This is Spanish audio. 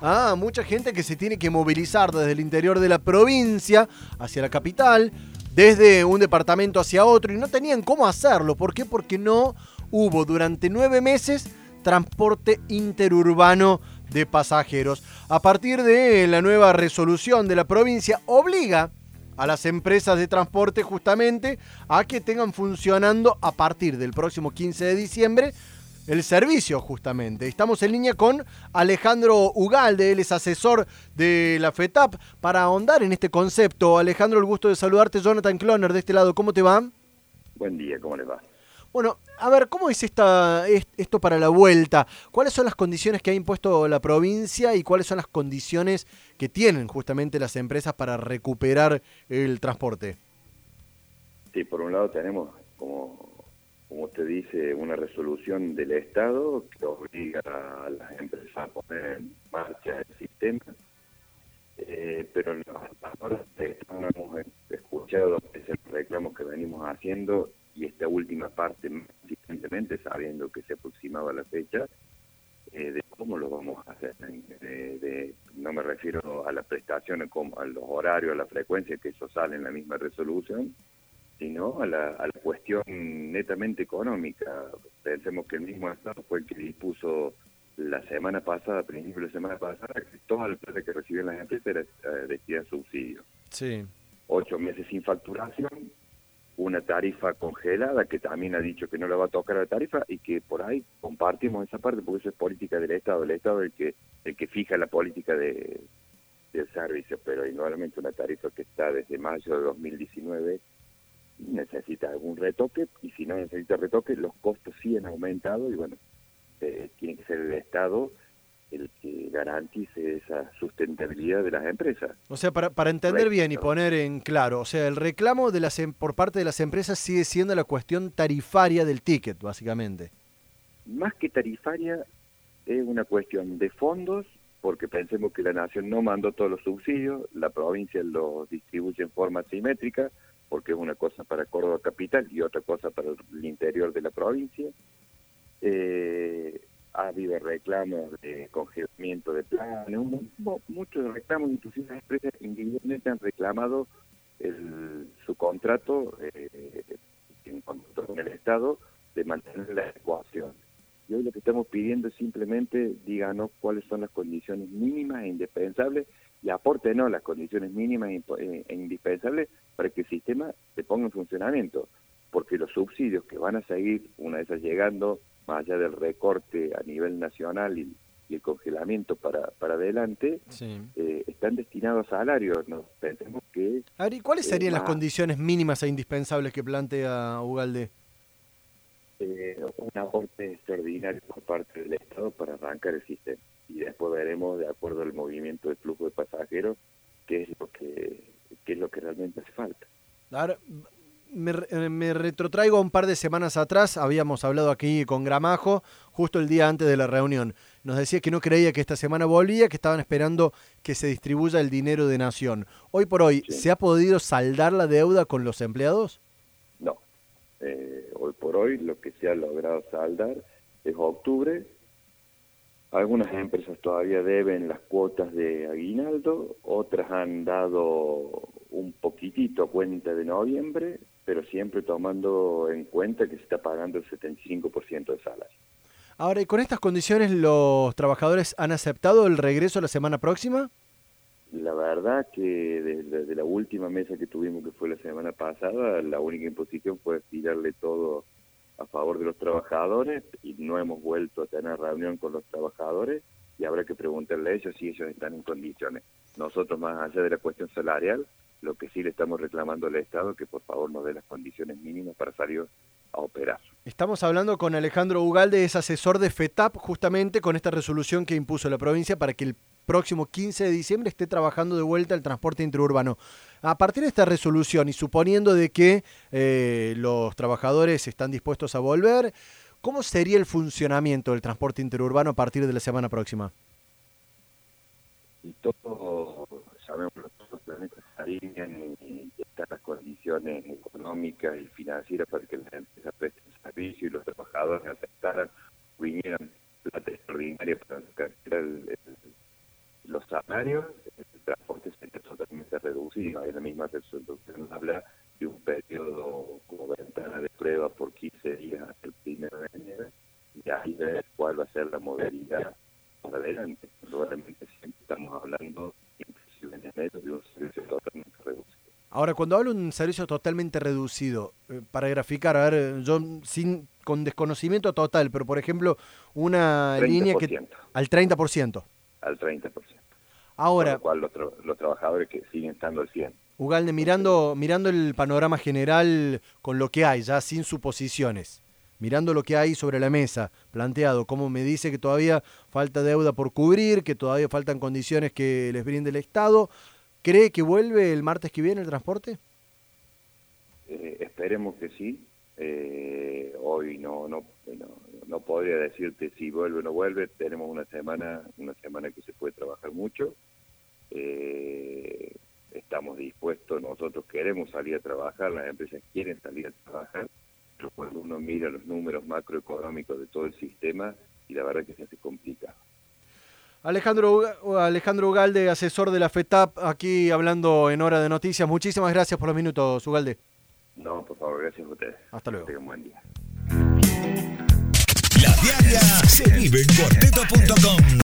a mucha gente que se tiene que movilizar desde el interior de la provincia hacia la capital, desde un departamento hacia otro, y no tenían cómo hacerlo. ¿Por qué? Porque no hubo durante nueve meses transporte interurbano de pasajeros. A partir de la nueva resolución de la provincia, obliga a las empresas de transporte justamente a que tengan funcionando a partir del próximo 15 de diciembre el servicio justamente. Estamos en línea con Alejandro Ugalde, él es asesor de la FETAP, para ahondar en este concepto. Alejandro, el gusto de saludarte, Jonathan Cloner de este lado, ¿cómo te va? Buen día, ¿cómo le va? Bueno, a ver, ¿cómo es esta, esto para la vuelta? ¿Cuáles son las condiciones que ha impuesto la provincia y cuáles son las condiciones que tienen justamente las empresas para recuperar el transporte? Sí, por un lado tenemos como como usted dice, una resolución del Estado que obliga a las empresas a poner en marcha el sistema, eh, pero ahora hemos escuchado ese reclamo que venimos haciendo y esta última parte insistentemente sabiendo que se aproximaba la fecha eh, de cómo lo vamos a hacer. no me refiero a las prestaciones, como a los horarios, a la frecuencia, que eso sale en la misma resolución, sino a la, a la cuestión netamente económica. Pensemos que el mismo Estado fue el que dispuso la semana pasada, a principios de la semana pasada, que toda la plata que reciben las empresas era eh, a subsidio. Sí. Ocho meses sin facturación, una tarifa congelada que también ha dicho que no le va a tocar la tarifa y que por ahí compartimos esa parte porque eso es política del Estado. El Estado es el que, el que fija la política de, del servicio, pero igualmente una tarifa que está desde mayo de 2019 necesita algún retoque y si no necesita retoque los costos sí han aumentado y bueno, eh, tiene que ser el Estado el que garantice esa sustentabilidad de las empresas. O sea, para, para entender bien y poner en claro, o sea, el reclamo de las em, por parte de las empresas sigue siendo la cuestión tarifaria del ticket, básicamente. Más que tarifaria, es una cuestión de fondos, porque pensemos que la nación no mandó todos los subsidios, la provincia los distribuye en forma simétrica, porque es una cosa para Córdoba Capital y otra cosa para el interior de la provincia. Eh, ha habido reclamos de congelamiento de planes, muchos reclamos, inclusive las empresas individualmente han reclamado su contrato, eh, en contrato con el Estado, de mantener la ecuación. Y hoy lo que estamos pidiendo es simplemente díganos cuáles son las condiciones mínimas e indispensables y aportenos las condiciones mínimas e, e indispensables para que el sistema se ponga en funcionamiento, porque los subsidios que van a seguir, una vez llegando, más allá del recorte a nivel nacional y, el congelamiento para, para adelante, eh, están destinados a salarios. ¿no? Pensemos que... ¿y cuáles serían las condiciones mínimas e indispensables que plantea Ugalde? Eh, un aporte extraordinario por parte del Estado para arrancar el sistema. Y después veremos, de acuerdo al movimiento del flujo de pasajeros, qué es lo que que es lo que realmente hace falta. Ahora, me, me, retrotraigo a un par de semanas atrás, habíamos hablado aquí con Gramajo, justo el día antes de la reunión. Nos decía que no creía que esta semana volvía, que estaban esperando que se distribuya el dinero de Nación. Hoy por hoy, ¿se ha podido saldar la deuda con los empleados? No. Eh, hoy por hoy lo que se ha logrado saldar es octubre, algunas empresas todavía deben las cuotas de aguinaldo, otras han dado un poquitito cuenta de noviembre, pero siempre tomando en cuenta que se está pagando el 75% de salario. Ahora, ¿y con estas condiciones los trabajadores han aceptado el regreso la semana próxima? La verdad que desde, la última mesa que tuvimos, que fue la semana pasada, la única imposición fue tirarle todo a favor de los trabajadores y no hemos vuelto a tener reunión con los trabajadores y habrá que preguntarle a ellos si ellos están en condiciones. Nosotros, más allá de la cuestión salarial, lo que sí le estamos reclamando al Estado es que por favor nos dé las condiciones mínimas para salir a operar. Estamos hablando con Alejandro Ugalde, es asesor de FETAP, justamente con esta resolución que impuso la provincia para que el próximo 15 de diciembre esté trabajando de vuelta el transporte interurbano. A partir de esta resolución y suponiendo de que eh, los trabajadores están dispuestos a volver, ¿cómo sería el funcionamiento del transporte interurbano a partir de la semana próxima? Y todos sabemos los planetas alinean y están las condiciones económicas y financieras para que las empresas presten servicio y los trabajadores aceptaran, vinieran plata extraordinaria para el años el transporte sería totalmente reducido. En la misma resolución habla de un periodo como ventana de prueba por 15 días el primero de enero y ahí ver cuál va a ser la modalidad para adelante. Probablemente siempre estamos hablando, inclusive en enero, de un servicio totalmente reducido. Ahora, cuando hablo de un servicio totalmente reducido, eh, para graficar, a ver, yo sin con desconocimiento total, pero por ejemplo, una línea que al 30%. Al 30%. Ahora, Con lo cual los, los trabajadores que siguen estando al 100. Ugalde, mirando, mirando el panorama general con lo que hay, ya sin suposiciones, mirando lo que hay sobre la mesa, planteado, como me dice que todavía falta deuda por cubrir, que todavía faltan condiciones que les brinde el Estado, ¿Cree que vuelve el martes que viene el transporte? Eh, esperemos que sí. Eh, hoy no, no, no, podría decirte si vuelve o no vuelve. Tenemos una semana, una semana que se puede trabajar mucho. Eh, estamos dispuestos, nosotros queremos salir a trabajar, las empresas quieren salir a trabajar, pero cuando uno mira los números macroeconómicos de todo el sistema, y la verdad que se hace complicado. Alejandro, Alejandro Ugalde, asesor de la FETAP, aquí hablando en Hora de Noticias. Muchísimas gracias por los minutos, Ugalde. No, por favor, gracias a ustedes. Hasta luego. Que buen día. La diaria se vive en cuarteto.com.